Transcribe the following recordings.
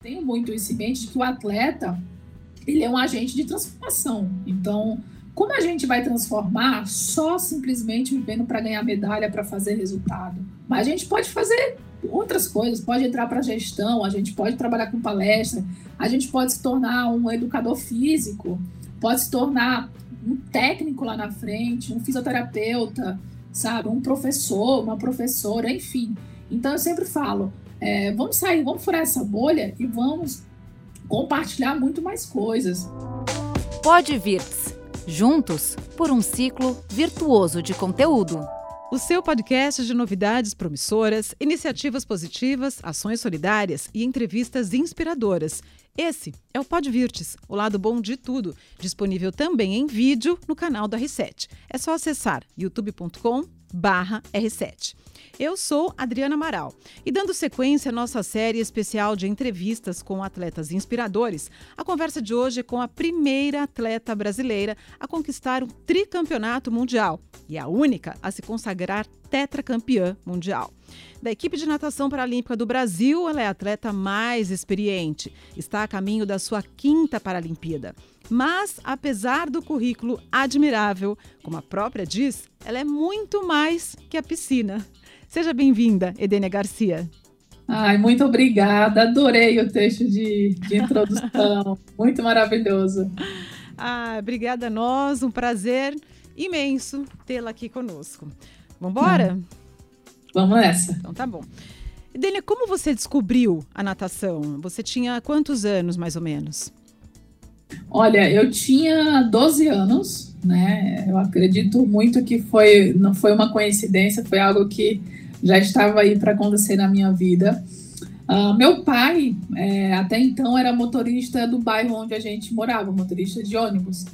tenho muito isso em mente de que o atleta ele é um agente de transformação. Então, como a gente vai transformar só simplesmente vivendo para ganhar medalha, para fazer resultado? Mas a gente pode fazer outras coisas, pode entrar para gestão, a gente pode trabalhar com palestra, a gente pode se tornar um educador físico, pode se tornar um técnico lá na frente, um fisioterapeuta, sabe, um professor, uma professora, enfim. Então eu sempre falo, é, vamos sair, vamos furar essa bolha e vamos compartilhar muito mais coisas. Pode vir juntos por um ciclo virtuoso de conteúdo. O seu podcast de novidades promissoras, iniciativas positivas, ações solidárias e entrevistas inspiradoras. Esse é o Podvirtes, o lado bom de tudo, disponível também em vídeo no canal da R7. É só acessar youtube.com/r7. Eu sou Adriana Amaral e dando sequência à nossa série especial de entrevistas com atletas inspiradores, a conversa de hoje é com a primeira atleta brasileira a conquistar um tricampeonato mundial e a única a se consagrar tetracampeã mundial. Da equipe de natação paralímpica do Brasil, ela é a atleta mais experiente. Está a caminho da sua quinta Paralimpíada. Mas, apesar do currículo admirável, como a própria diz, ela é muito mais que a piscina. Seja bem-vinda, Edênia Garcia. Ai, muito obrigada. Adorei o texto de, de introdução. muito maravilhoso. Ah, obrigada a nós. Um prazer imenso tê-la aqui conosco. Vamos embora? Hum. Vamos nessa. Então tá bom. Edênia, como você descobriu a natação? Você tinha quantos anos, mais ou menos? Olha, eu tinha 12 anos, né? Eu acredito muito que foi, não foi uma coincidência, foi algo que já estava aí para acontecer na minha vida. Uh, meu pai, é, até então, era motorista do bairro onde a gente morava, motorista de ônibus.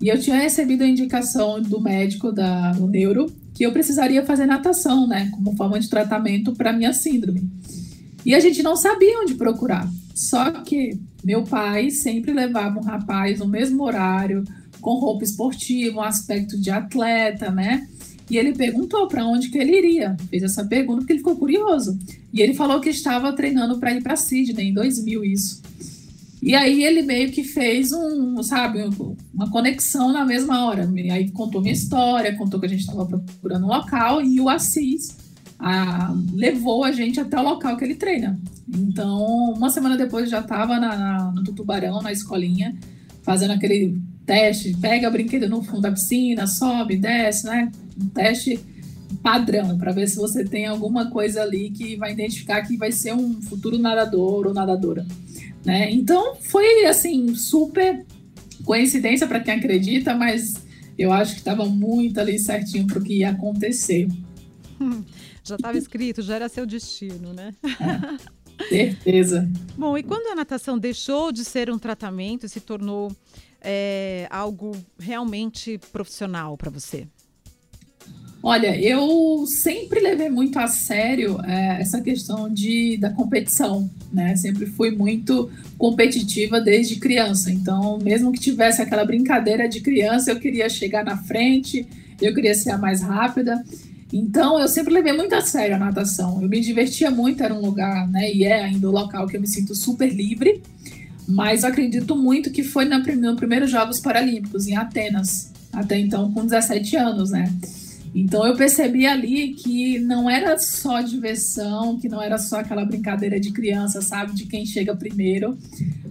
E eu tinha recebido a indicação do médico, da, do neuro, que eu precisaria fazer natação, né, como forma de tratamento para minha síndrome. E a gente não sabia onde procurar. Só que meu pai sempre levava um rapaz no mesmo horário, com roupa esportiva, um aspecto de atleta, né? E ele perguntou para onde que ele iria. Fez essa pergunta porque ele ficou curioso. E ele falou que estava treinando para ir para Sydney em 2000 isso. E aí ele meio que fez um, sabe, uma conexão na mesma hora. Aí contou minha história, contou que a gente estava procurando um local e o Assis a, levou a gente até o local que ele treina. Então, uma semana depois já estava no Tutubarão, na escolinha, fazendo aquele teste, pega brinquedo no fundo da piscina, sobe, desce, né? Um teste padrão para ver se você tem alguma coisa ali que vai identificar que vai ser um futuro nadador ou nadadora, né? Então foi assim super coincidência para quem acredita, mas eu acho que estava muito ali certinho para o que ia acontecer. Já estava escrito, já era seu destino, né? É, certeza. Bom, e quando a natação deixou de ser um tratamento e se tornou é, algo realmente profissional para você? Olha, eu sempre levei muito a sério é, essa questão de, da competição, né? Sempre fui muito competitiva desde criança. Então, mesmo que tivesse aquela brincadeira de criança, eu queria chegar na frente, eu queria ser a mais rápida. Então, eu sempre levei muito a sério a natação. Eu me divertia muito, era um lugar, né? E é ainda um local que eu me sinto super livre. Mas acredito muito que foi na, no primeiros Jogos Paralímpicos, em Atenas, até então com 17 anos, né? Então eu percebi ali que não era só diversão, que não era só aquela brincadeira de criança, sabe, de quem chega primeiro.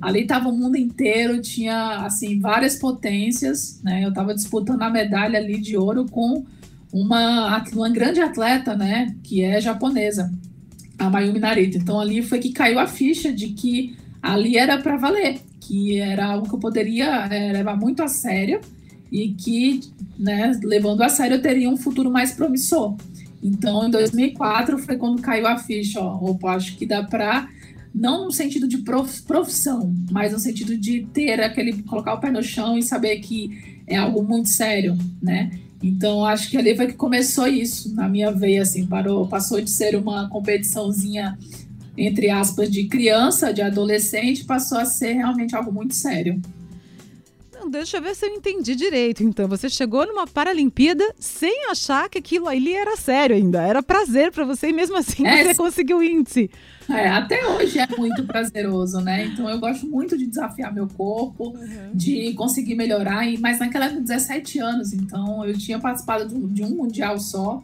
Ali estava o mundo inteiro, tinha assim várias potências, né? Eu estava disputando a medalha ali de ouro com uma, uma grande atleta, né, que é japonesa, a Mayumi Narita. Então ali foi que caiu a ficha de que ali era para valer, que era algo que eu poderia é, levar muito a sério e que, né, levando a sério, teria um futuro mais promissor. Então, em 2004 foi quando caiu a ficha, ó, opa, acho que dá para não no sentido de profissão, mas no sentido de ter aquele colocar o pé no chão e saber que é algo muito sério, né? Então, acho que ali foi que começou isso na minha veia, assim, parou, passou de ser uma competiçãozinha entre aspas, de criança, de adolescente, passou a ser realmente algo muito sério. Deixa eu ver se eu entendi direito. Então, você chegou numa Paralimpíada sem achar que aquilo ali era sério ainda. Era prazer para você e mesmo assim é, você conseguiu o índice. É, até hoje é muito prazeroso, né? Então eu gosto muito de desafiar meu corpo, uhum. de conseguir melhorar. Mas naquela época, 17 anos, então eu tinha participado de um mundial só.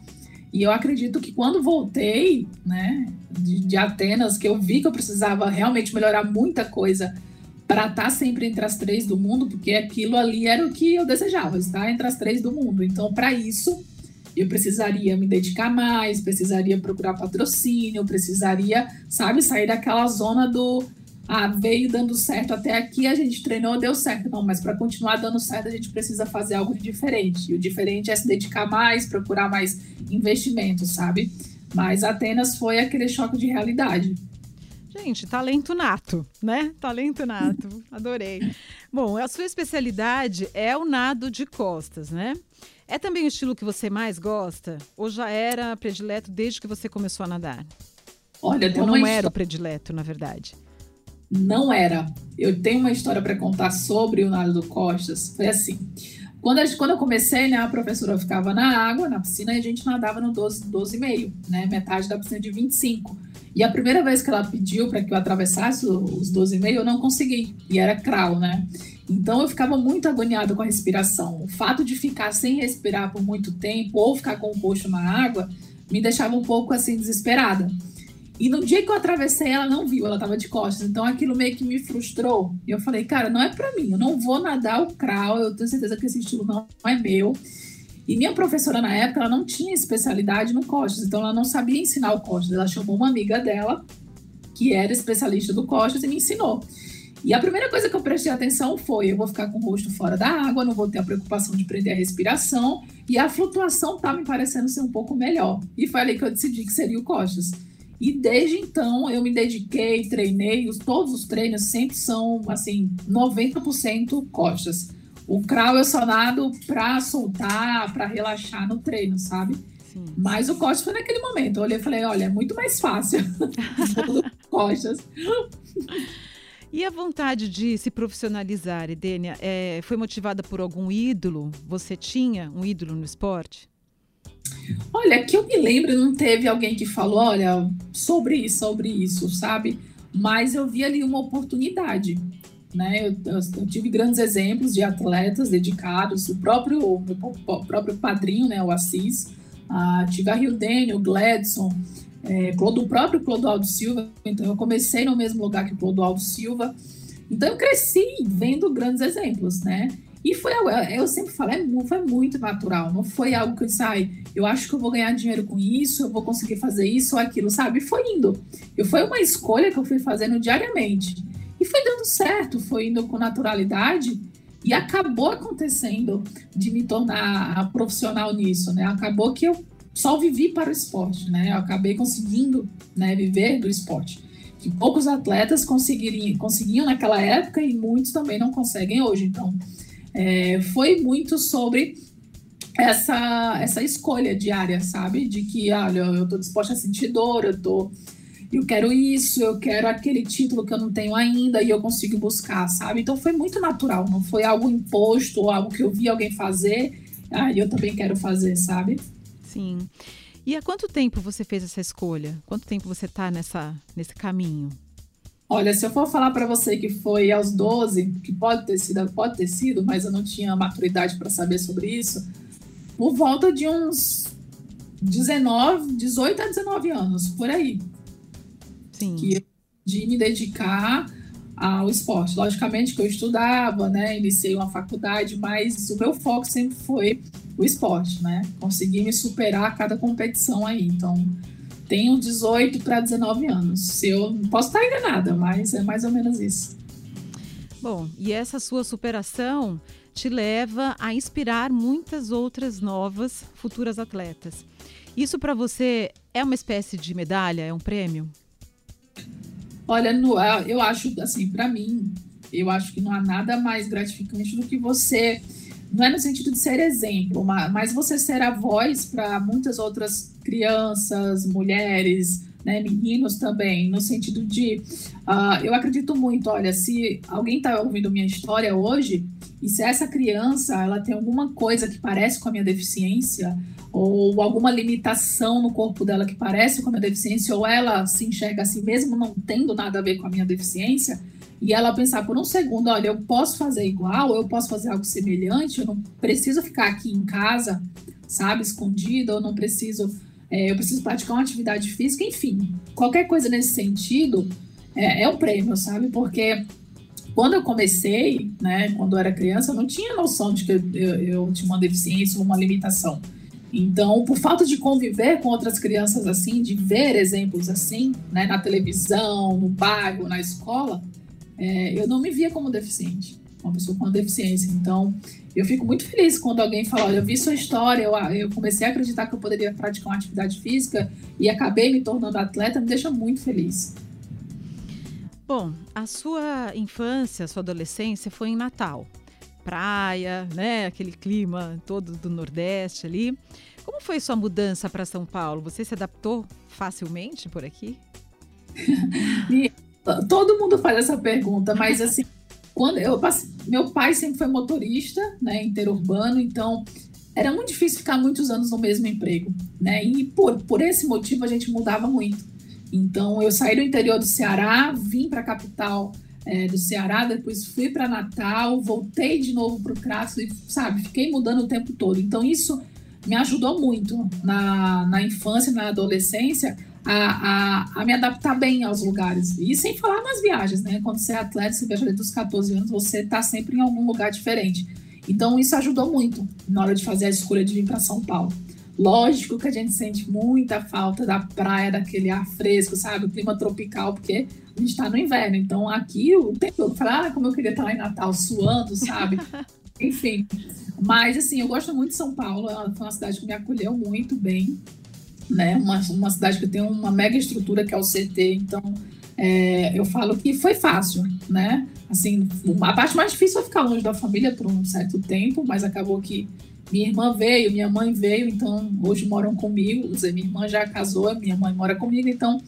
E eu acredito que quando voltei, né, de, de Atenas, que eu vi que eu precisava realmente melhorar muita coisa para estar sempre entre as três do mundo, porque aquilo ali era o que eu desejava, estar entre as três do mundo. Então, para isso, eu precisaria me dedicar mais, precisaria procurar patrocínio, precisaria, sabe, sair daquela zona do ah, veio dando certo até aqui, a gente treinou, deu certo. Não, mas para continuar dando certo, a gente precisa fazer algo diferente. E o diferente é se dedicar mais, procurar mais investimento, sabe? Mas Atenas foi aquele choque de realidade. Gente, talento nato, né? Talento nato, adorei. Bom, a sua especialidade é o nado de costas, né? É também o estilo que você mais gosta? Ou já era predileto desde que você começou a nadar? Olha, Ou não era o predileto, na verdade? Não era. Eu tenho uma história para contar sobre o nado do Costas. Foi assim. Quando, a, quando eu comecei, né, a professora ficava na água, na piscina, e a gente nadava no 12,5, 12 né, metade da piscina de 25. E a primeira vez que ela pediu para que eu atravessasse os 12,5, eu não consegui. E era crawl, né? Então eu ficava muito agoniada com a respiração. O fato de ficar sem respirar por muito tempo ou ficar com o rosto na água me deixava um pouco assim desesperada. E no dia que eu atravessei, ela não viu, ela estava de costas. Então aquilo meio que me frustrou. E eu falei, cara, não é para mim, eu não vou nadar o crawl, eu tenho certeza que esse estilo não é meu. E minha professora na época, ela não tinha especialidade no costas, então ela não sabia ensinar o costas. Ela chamou uma amiga dela, que era especialista do costas, e me ensinou. E a primeira coisa que eu prestei atenção foi: eu vou ficar com o rosto fora da água, não vou ter a preocupação de prender a respiração, e a flutuação tá me parecendo ser um pouco melhor. E foi ali que eu decidi que seria o costas. E desde então eu me dediquei, treinei, os, todos os treinos sempre são assim, 90% costas. O crawl eu só nado para soltar, para relaxar no treino, sabe? Sim. Mas o costas foi naquele momento. Eu olhei e falei, olha, é muito mais fácil. costas. E a vontade de se profissionalizar, Edênia, é, foi motivada por algum ídolo? Você tinha um ídolo no esporte? Olha, que eu me lembro, não teve alguém que falou, olha, sobre isso, sobre isso, sabe? Mas eu vi ali uma oportunidade, né? Eu, eu, eu tive grandes exemplos de atletas dedicados, o próprio, o, o próprio padrinho, né, o Assis, a tive a Rio Daniel, o Gladson, é, o próprio Clodoaldo Silva, então eu comecei no mesmo lugar que o Clodoaldo Silva, então eu cresci vendo grandes exemplos, né? E foi algo, eu sempre falo, é, foi muito natural, não foi algo que eu disse, ai, eu acho que eu vou ganhar dinheiro com isso, eu vou conseguir fazer isso ou aquilo, sabe? Foi indo. Eu, foi uma escolha que eu fui fazendo diariamente. E foi dando certo, foi indo com naturalidade e acabou acontecendo de me tornar profissional nisso, né? Acabou que eu só vivi para o esporte, né? Eu acabei conseguindo né, viver do esporte. Que poucos atletas conseguiriam, conseguiam naquela época e muitos também não conseguem hoje. Então, é, foi muito sobre essa, essa escolha diária, sabe? De que, olha, eu tô disposta a sentir dor, eu tô. Eu quero isso, eu quero aquele título que eu não tenho ainda e eu consigo buscar, sabe? Então foi muito natural, não foi algo imposto ou algo que eu vi alguém fazer, ah, eu também quero fazer, sabe? Sim. E há quanto tempo você fez essa escolha? Quanto tempo você está nesse caminho? Olha, se eu for falar para você que foi aos 12, que pode ter sido, pode ter sido, mas eu não tinha maturidade para saber sobre isso, por volta de uns 19, 18 a 19 anos, por aí. Sim. Que, de me dedicar ao esporte. Logicamente que eu estudava, né? Iniciei uma faculdade, mas o meu foco sempre foi o esporte, né? Consegui me superar a cada competição aí. Então, tenho 18 para 19 anos. Eu posso estar enganada, mas é mais ou menos isso. Bom, e essa sua superação te leva a inspirar muitas outras novas futuras atletas. Isso para você é uma espécie de medalha, é um prêmio? Olha, no, eu acho assim, para mim, eu acho que não há nada mais gratificante do que você não é no sentido de ser exemplo, mas você ser a voz para muitas outras crianças, mulheres, né, meninos também, no sentido de, uh, eu acredito muito, olha, se alguém está ouvindo minha história hoje, e se essa criança, ela tem alguma coisa que parece com a minha deficiência, ou alguma limitação no corpo dela que parece com a minha deficiência, ou ela se enxerga assim mesmo não tendo nada a ver com a minha deficiência, e ela pensar por um segundo, olha, eu posso fazer igual, eu posso fazer algo semelhante, eu não preciso ficar aqui em casa, sabe, escondida, eu não preciso é, eu preciso praticar uma atividade física, enfim, qualquer coisa nesse sentido é, é um prêmio, sabe? Porque quando eu comecei, né, quando eu era criança, eu não tinha noção de que eu, eu, eu tinha uma deficiência ou uma limitação. Então, por falta de conviver com outras crianças assim, de ver exemplos assim, né, na televisão, no bairro, na escola, é, eu não me via como deficiente, uma pessoa com deficiência. Então, eu fico muito feliz quando alguém fala, olha, eu vi sua história, eu, eu comecei a acreditar que eu poderia praticar uma atividade física e acabei me tornando atleta, me deixa muito feliz. Bom, a sua infância, a sua adolescência foi em Natal. Praia, né, aquele clima todo do Nordeste ali. Como foi sua mudança para São Paulo? Você se adaptou facilmente por aqui? Todo mundo faz essa pergunta, mas assim, quando eu passei, meu pai sempre foi motorista, né, interurbano, então era muito difícil ficar muitos anos no mesmo emprego, né? E por, por esse motivo a gente mudava muito. Então eu saí do interior do Ceará, vim para a capital é, do Ceará, depois fui para Natal, voltei de novo para o Crato e, sabe, fiquei mudando o tempo todo. Então isso me ajudou muito na, na infância, na adolescência, a, a, a, me adaptar bem aos lugares. E sem falar nas viagens, né? Quando você é atleta, você viaja desde os 14 anos, você está sempre em algum lugar diferente. Então, isso ajudou muito na hora de fazer a escolha de vir para São Paulo. Lógico que a gente sente muita falta da praia, daquele ar fresco, sabe? O clima tropical, porque a gente está no inverno. Então, aqui o tempo todo, fala, ah, como eu queria estar lá em Natal suando, sabe? Enfim. Mas, assim, eu gosto muito de São Paulo. É foi uma cidade que me acolheu muito bem né? Uma, uma cidade que tem uma mega estrutura que é o CT, então é, eu falo que foi fácil, né? Assim, a parte mais difícil é ficar longe da família por um certo tempo, mas acabou que minha irmã veio, minha mãe veio, então hoje moram comigo. Minha irmã já casou, minha mãe mora comigo, então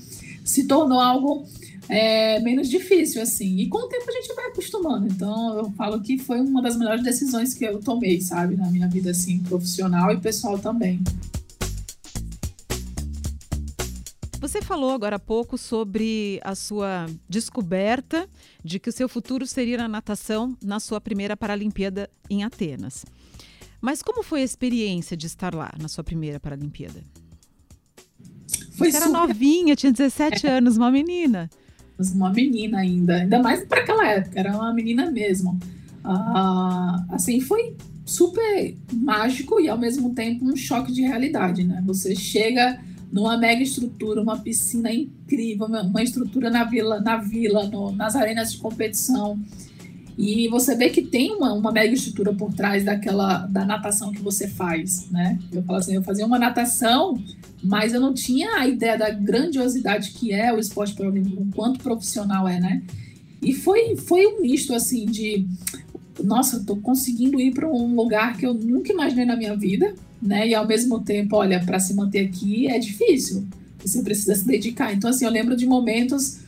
se tornou algo é, menos difícil, assim. E com o tempo a gente vai acostumando. Então eu falo que foi uma das melhores decisões que eu tomei, sabe, na minha vida, assim, profissional e pessoal também. Você falou agora há pouco sobre a sua descoberta de que o seu futuro seria na natação na sua primeira Paralimpíada em Atenas. Mas como foi a experiência de estar lá na sua primeira Paralimpíada? Foi Você super... era novinha, tinha 17 é. anos, uma menina. Uma menina ainda, ainda mais para aquela época, era uma menina mesmo. Ah, assim, foi super mágico e ao mesmo tempo um choque de realidade, né? Você chega numa mega estrutura, uma piscina incrível, uma estrutura na vila, na vila, no, nas arenas de competição. E você vê que tem uma, uma mega estrutura por trás daquela da natação que você faz, né? Eu falo assim, eu fazia uma natação, mas eu não tinha a ideia da grandiosidade que é o esporte paralímpico, o quanto profissional é, né? E foi, foi um misto assim de nossa, eu tô conseguindo ir para um lugar que eu nunca imaginei na minha vida, né? E ao mesmo tempo, olha, para se manter aqui é difícil. Você precisa se dedicar. Então, assim, eu lembro de momentos.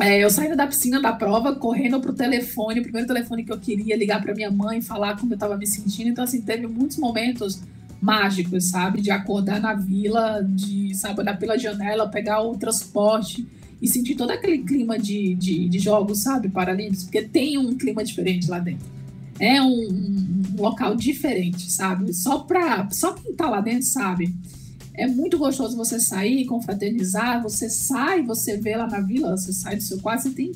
É, eu saindo da piscina da prova, correndo pro telefone, o primeiro telefone que eu queria ligar para minha mãe, falar como eu estava me sentindo. Então, assim, teve muitos momentos mágicos, sabe? De acordar na vila, de, sabe, olhar pela janela, pegar o transporte e sentir todo aquele clima de, de, de jogos, sabe? Paralímpicos, porque tem um clima diferente lá dentro é um, um, local diferente, sabe? Só para só quem tá lá dentro sabe. É muito gostoso você sair, confraternizar, você sai, você vê lá na vila, você sai do seu quarto, você tem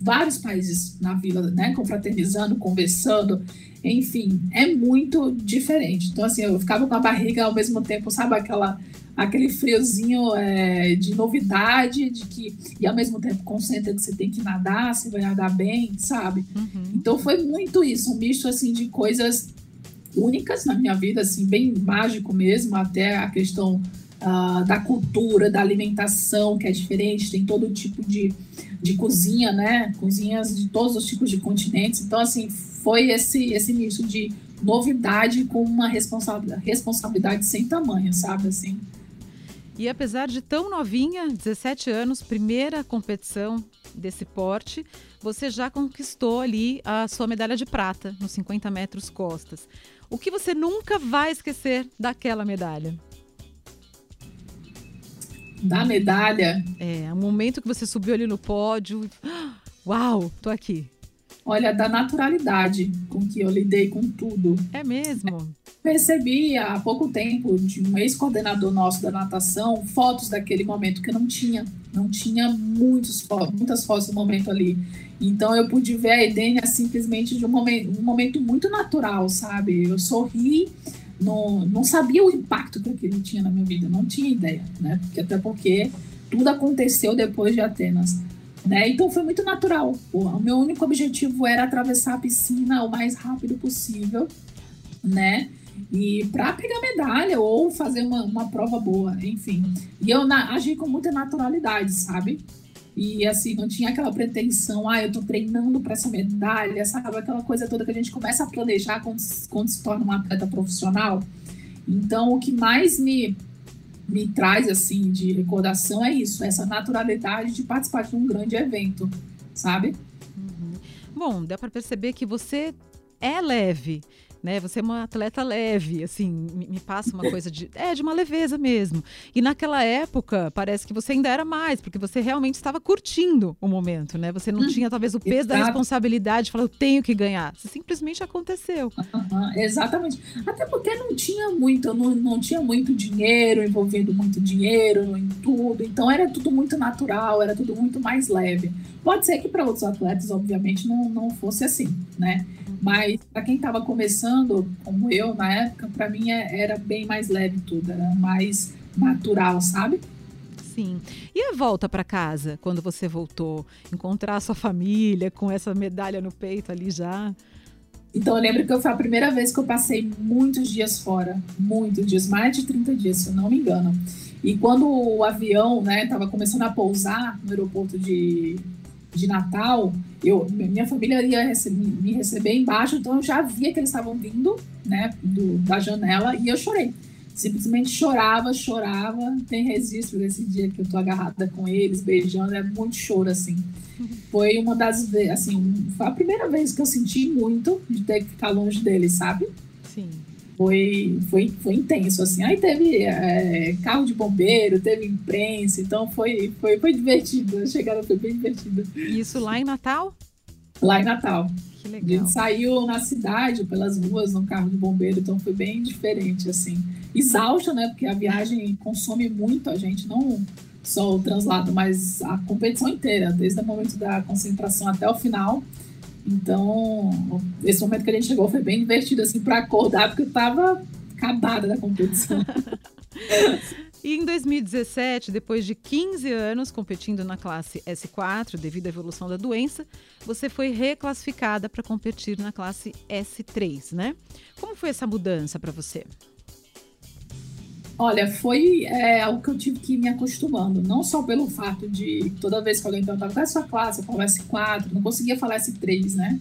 vários países na vila, né, confraternizando, conversando, enfim, é muito diferente. Então, assim, eu ficava com a barriga ao mesmo tempo, sabe, aquela aquele friozinho é, de novidade, de que e ao mesmo tempo concentra que você tem que nadar, você vai nadar bem, sabe? Uhum. Então foi muito isso, um misto assim de coisas únicas na minha vida, assim, bem mágico mesmo, até a questão uh, da cultura, da alimentação, que é diferente, tem todo tipo de, de cozinha, né? Cozinhas de todos os tipos de continentes. Então, assim, foi esse, esse misto de novidade com uma responsabilidade, responsabilidade sem tamanho, sabe? Assim, E apesar de tão novinha, 17 anos, primeira competição desse porte, você já conquistou ali a sua medalha de prata nos 50 metros costas. O que você nunca vai esquecer daquela medalha? Da medalha? É, o momento que você subiu ali no pódio. Uau, tô aqui. Olha, da naturalidade com que eu lidei com tudo. É mesmo? Percebi há pouco tempo de um ex-coordenador nosso da natação fotos daquele momento que não tinha. Não tinha muitos, muitas fotos do momento ali. Então eu pude ver a Edênia simplesmente de um momento, um momento muito natural, sabe? Eu sorri, não, não sabia o impacto que aquilo tinha na minha vida, não tinha ideia, né? Porque, até porque tudo aconteceu depois de Atenas. Né? Então foi muito natural. O meu único objetivo era atravessar a piscina o mais rápido possível, né? E para pegar medalha ou fazer uma, uma prova boa, enfim. E eu na, agi com muita naturalidade, sabe? E assim, não tinha aquela pretensão, ah, eu tô treinando para essa medalha, sabe? Aquela coisa toda que a gente começa a planejar quando, quando se torna um atleta profissional. Então, o que mais me me traz assim de recordação é isso, essa naturalidade de participar de um grande evento, sabe? Uhum. Bom, dá para perceber que você é leve né? Você é uma atleta leve, assim, me, me, passa uma coisa de. É, de uma leveza mesmo. E naquela época, parece que você ainda era mais, porque você realmente estava curtindo o momento, né? Você não hum, tinha, talvez, o peso exato. da responsabilidade de falar, eu tenho que ganhar. Você simplesmente aconteceu. Uhum, exatamente. Até porque não tinha muito, não, não tinha muito dinheiro, envolvendo muito dinheiro em tudo. Então era tudo muito natural, era tudo muito mais leve. Pode ser que para outros atletas, obviamente, não, não fosse assim, né? Mas para quem estava começando, como eu na época, para mim é, era bem mais leve tudo, era mais natural, sabe? Sim. E a volta para casa, quando você voltou? Encontrar a sua família com essa medalha no peito ali já? Então eu lembro que foi a primeira vez que eu passei muitos dias fora, muitos dias, mais de 30 dias, se eu não me engano. E quando o avião, né, estava começando a pousar no aeroporto de, de Natal, eu, minha família ia receber, me receber embaixo, então eu já via que eles estavam vindo, né, do, da janela, e eu chorei. Simplesmente chorava, chorava. Tem registro desse dia que eu tô agarrada com eles, beijando, é muito choro, assim. Foi uma das vezes, assim, foi a primeira vez que eu senti muito de ter que ficar longe deles, sabe? Sim foi, foi, foi intenso, assim. Aí teve é, carro de bombeiro, teve imprensa, então foi, foi, foi divertido. A chegada foi bem divertida. Isso lá em Natal? Lá em Natal. Que legal. A gente saiu na cidade, pelas ruas, no carro de bombeiro, então foi bem diferente, assim. Exausta, né? Porque a viagem consome muito a gente, não só o translado, mas a competição inteira, desde o momento da concentração até o final. Então, esse momento que a gente chegou foi bem divertido, assim, para acordar, porque eu tava acabada da competição. E em 2017, depois de 15 anos competindo na classe S4 devido à evolução da doença, você foi reclassificada para competir na classe S3, né? Como foi essa mudança para você? Olha, foi é, algo que eu tive que ir me acostumando, não só pelo fato de toda vez que alguém perguntava qual é a sua classe, eu falava S4, não conseguia falar S3, né?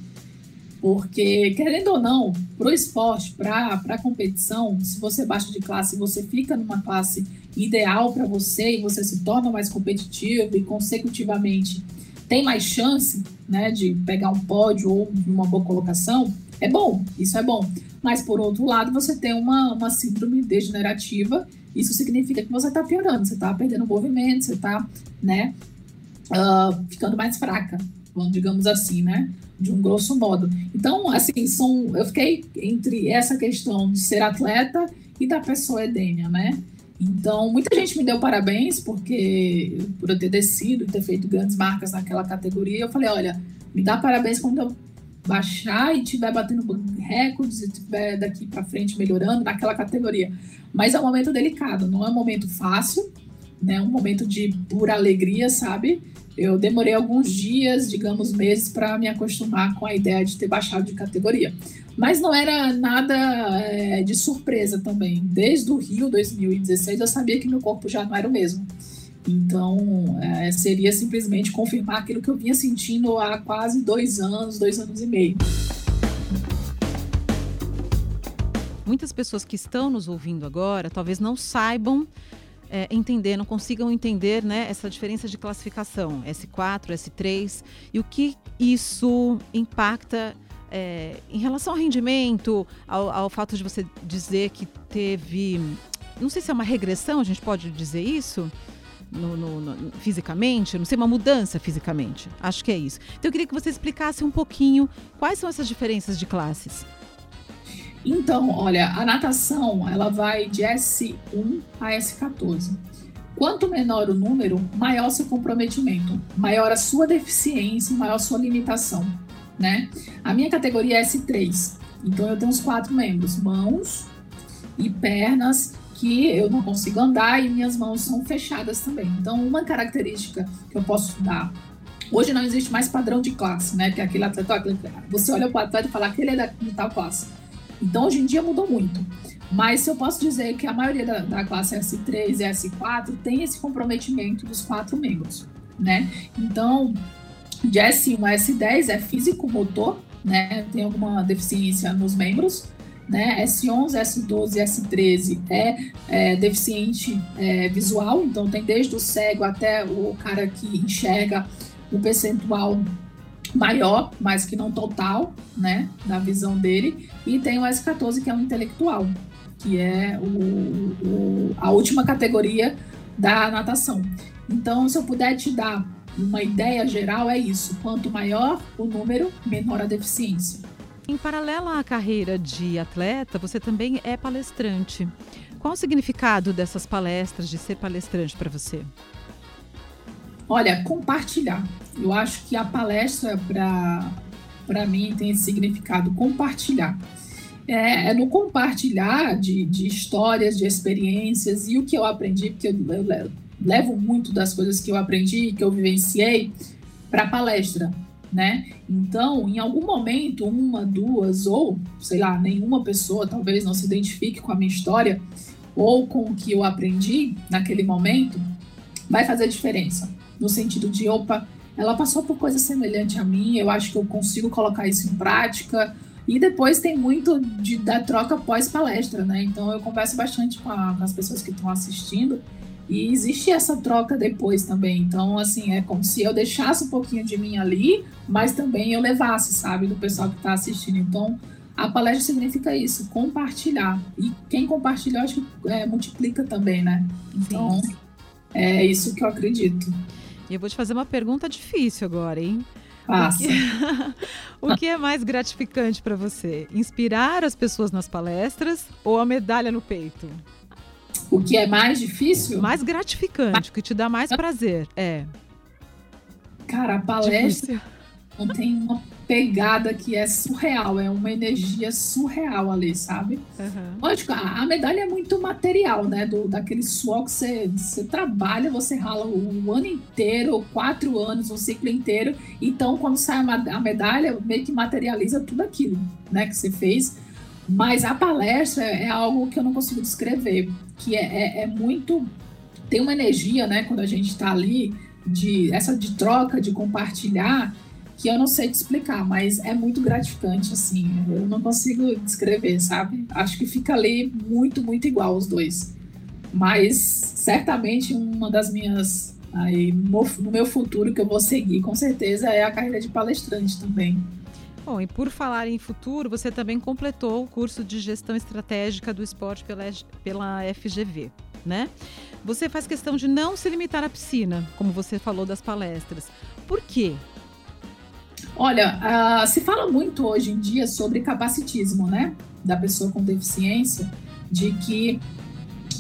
Porque, querendo ou não, para o esporte, para a competição, se você baixa de classe, você fica numa classe ideal para você e você se torna mais competitivo e, consecutivamente, tem mais chance né, de pegar um pódio ou uma boa colocação, é bom, isso é bom. Mas, por outro lado, você tem uma, uma síndrome degenerativa, isso significa que você está piorando, você está perdendo movimento, você está, né, uh, ficando mais fraca, digamos assim, né, de um grosso modo. Então, assim, são, eu fiquei entre essa questão de ser atleta e da pessoa edênia, né, então, muita gente me deu parabéns porque por eu ter descido, ter feito grandes marcas naquela categoria. Eu falei, olha, me dá parabéns quando eu baixar e estiver batendo recordes e estiver daqui para frente melhorando naquela categoria. Mas é um momento delicado, não é um momento fácil, né? É um momento de pura alegria, sabe? Eu demorei alguns dias, digamos meses, para me acostumar com a ideia de ter baixado de categoria. Mas não era nada é, de surpresa também. Desde o Rio 2016 eu sabia que meu corpo já não era o mesmo. Então, é, seria simplesmente confirmar aquilo que eu vinha sentindo há quase dois anos, dois anos e meio. Muitas pessoas que estão nos ouvindo agora talvez não saibam é, entender, não consigam entender né, essa diferença de classificação, S4, S3, e o que isso impacta é, em relação ao rendimento, ao, ao fato de você dizer que teve, não sei se é uma regressão, a gente pode dizer isso? No, no, no, fisicamente, não sei, uma mudança fisicamente. Acho que é isso. Então eu queria que você explicasse um pouquinho quais são essas diferenças de classes. Então, olha, a natação ela vai de S1 a S14. Quanto menor o número, maior seu comprometimento, maior a sua deficiência, maior a sua limitação, né? A minha categoria é S3, então eu tenho os quatro membros: mãos e pernas, que eu não consigo andar e minhas mãos são fechadas também. Então, uma característica que eu posso dar Hoje não existe mais padrão de classe, né? Que é aquele atleta, você olha para o atleta e fala que ele é da, tal classe. Então, hoje em dia mudou muito. Mas eu posso dizer que a maioria da, da classe S3 e S4 tem esse comprometimento dos quatro membros, né? Então, de S1 a S10 é físico-motor, né? Tem alguma deficiência nos membros, né? S11, S12 e S13 é, é deficiente é, visual, então tem desde o cego até o cara que enxerga o percentual maior, mas que não total, né, da visão dele, e tem o S14 que é o intelectual, que é o, o, a última categoria da natação. Então, se eu puder te dar uma ideia geral, é isso: quanto maior o número, menor a deficiência. Em paralelo à carreira de atleta, você também é palestrante. Qual o significado dessas palestras, de ser palestrante para você? Olha, compartilhar. Eu acho que a palestra, para mim, tem esse significado: compartilhar. É, é no compartilhar de, de, histórias, de experiências e o que eu aprendi, porque eu, eu levo muito das coisas que eu aprendi, que eu vivenciei, para a palestra. Né? Então, em algum momento, uma, duas ou, sei lá, nenhuma pessoa talvez não se identifique com a minha história ou com o que eu aprendi naquele momento, vai fazer diferença no sentido de, opa, ela passou por coisa semelhante a mim, eu acho que eu consigo colocar isso em prática. E depois tem muito de, da troca pós-palestra, né? Então eu converso bastante com, a, com as pessoas que estão assistindo e existe essa troca depois também. Então, assim, é como se eu deixasse um pouquinho de mim ali, mas também eu levasse, sabe, do pessoal que está assistindo. Então, a palestra significa isso, compartilhar. E quem compartilha, acho que é, multiplica também, né? Então, Sim. é isso que eu acredito. E eu vou te fazer uma pergunta difícil agora, hein? Passa. O que, o que é mais gratificante para você? Inspirar as pessoas nas palestras ou a medalha no peito? O que é mais difícil? Mais gratificante, o que te dá mais prazer. É. Cara, a palestra não tem uma pegada que é surreal, é uma energia surreal ali, sabe? Uhum. Lógico, a, a, medalha é muito material, né? Do, daquele suor que você, você trabalha, você rala o, o ano inteiro, quatro anos, o ciclo inteiro. Então, quando sai a, a medalha, meio que materializa tudo aquilo, né? Que você fez. Mas a palestra é algo que eu não consigo descrever, que é, é, é muito. Tem uma energia, né? Quando a gente está ali, de essa de troca, de compartilhar que eu não sei te explicar, mas é muito gratificante, assim. Eu não consigo descrever, sabe? Acho que fica ali muito, muito igual os dois. Mas certamente uma das minhas. Aí, no meu futuro que eu vou seguir, com certeza, é a carreira de palestrante também. Bom, e por falar em futuro, você também completou o curso de gestão estratégica do esporte pela, pela FGV, né? Você faz questão de não se limitar à piscina, como você falou das palestras. Por quê? Olha, uh, se fala muito hoje em dia sobre capacitismo, né? Da pessoa com deficiência, de que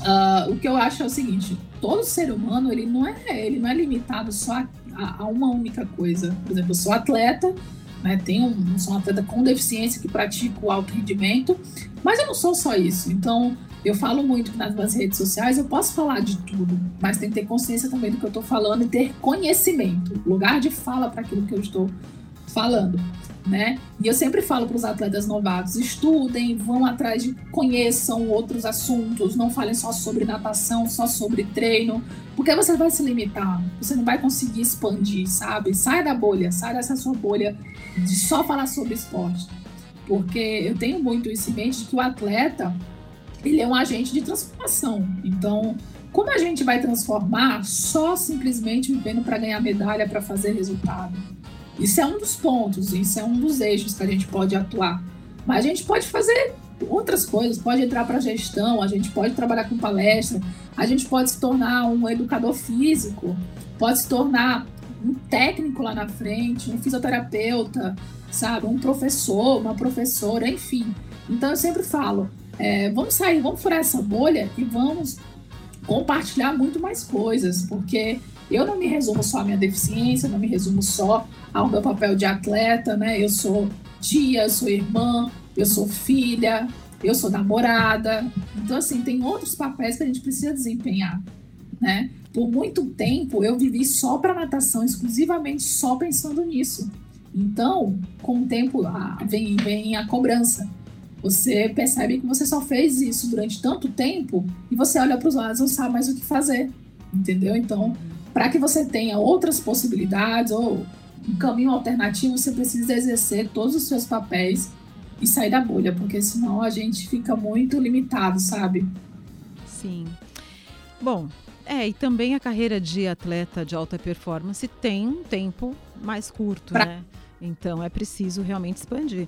uh, o que eu acho é o seguinte: todo ser humano ele não é ele não é limitado só a, a, uma única coisa. Por exemplo, eu sou atleta, né? Tenho um, sou um atleta com deficiência que pratica o alto rendimento, mas eu não sou só isso. Então eu falo muito nas minhas redes sociais eu posso falar de tudo, mas tem que ter consciência também do que eu estou falando e ter conhecimento, lugar de fala para aquilo que eu estou falando, né? E eu sempre falo para os atletas novatos: estudem, vão atrás de, conheçam outros assuntos, não falem só sobre natação, só sobre treino, porque você vai se limitar, você não vai conseguir expandir, sabe? Sai da bolha, sai dessa sua bolha de só falar sobre esporte. Porque eu tenho muito isso em mente de que o atleta, ele é um agente de transformação. Então, como a gente vai transformar só simplesmente vivendo para ganhar medalha, para fazer resultado? Isso é um dos pontos, isso é um dos eixos que a gente pode atuar. Mas a gente pode fazer outras coisas, pode entrar para gestão, a gente pode trabalhar com palestra, a gente pode se tornar um educador físico, pode se tornar um técnico lá na frente, um fisioterapeuta, sabe, um professor, uma professora, enfim. Então eu sempre falo, é, vamos sair, vamos furar essa bolha e vamos compartilhar muito mais coisas, porque eu não me resumo só à minha deficiência, não me resumo só ao meu papel de atleta, né? Eu sou tia, eu sou irmã, eu sou filha, eu sou namorada. Então, assim, tem outros papéis que a gente precisa desempenhar, né? Por muito tempo eu vivi só para natação, exclusivamente só pensando nisso. Então, com o tempo vem, vem a cobrança. Você percebe que você só fez isso durante tanto tempo e você olha para os lados e não sabe mais o que fazer, entendeu? Então, para que você tenha outras possibilidades ou um caminho alternativo, você precisa exercer todos os seus papéis e sair da bolha, porque senão a gente fica muito limitado, sabe? Sim. Bom, é, e também a carreira de atleta de alta performance tem um tempo mais curto, pra... né? Então é preciso realmente expandir.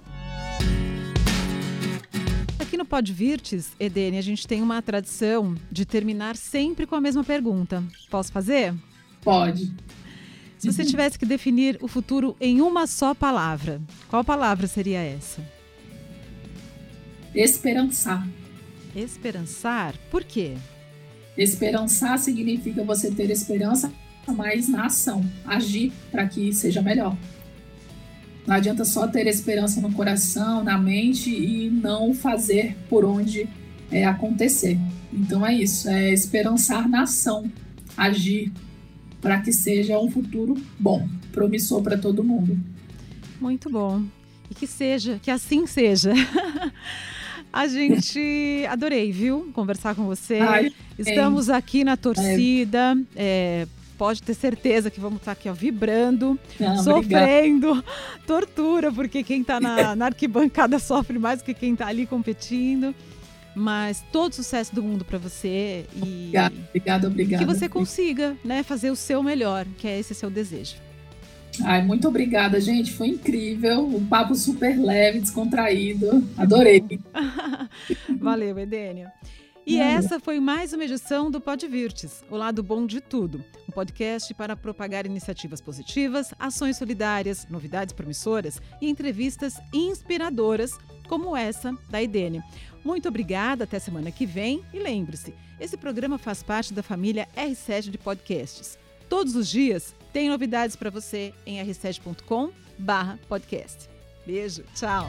Aqui no Podvirtes, Edene, a gente tem uma tradição de terminar sempre com a mesma pergunta. Posso fazer? Pode. Se você tivesse que definir o futuro em uma só palavra, qual palavra seria essa? Esperançar. Esperançar? Por quê? Esperançar significa você ter esperança, mas na ação, agir para que seja melhor. Não adianta só ter esperança no coração, na mente e não fazer por onde é, acontecer. Então é isso, é esperançar na ação, agir para que seja um futuro bom, promissor para todo mundo. Muito bom. E que seja, que assim seja. A gente adorei, viu? Conversar com você. Ai, Estamos aqui na torcida. É. Pode ter certeza que vamos estar aqui ó, vibrando, Não, sofrendo, obrigado. tortura, porque quem está na, na, arquibancada sofre mais do que quem está ali competindo. Mas todo sucesso do mundo para você e obrigado, obrigado, obrigado. que você consiga, né, fazer o seu melhor, que é esse seu desejo. Ai, muito obrigada, gente. Foi incrível. Um papo super leve, descontraído. Adorei. Valeu, Edênia. E essa foi mais uma edição do Podvirtes, o lado bom de tudo. Um podcast para propagar iniciativas positivas, ações solidárias, novidades promissoras e entrevistas inspiradoras, como essa da Edene. Muito obrigada, até semana que vem. E lembre-se, esse programa faz parte da família R7 de podcasts. Todos os dias tem novidades para você em r7.com/podcast. Beijo, tchau.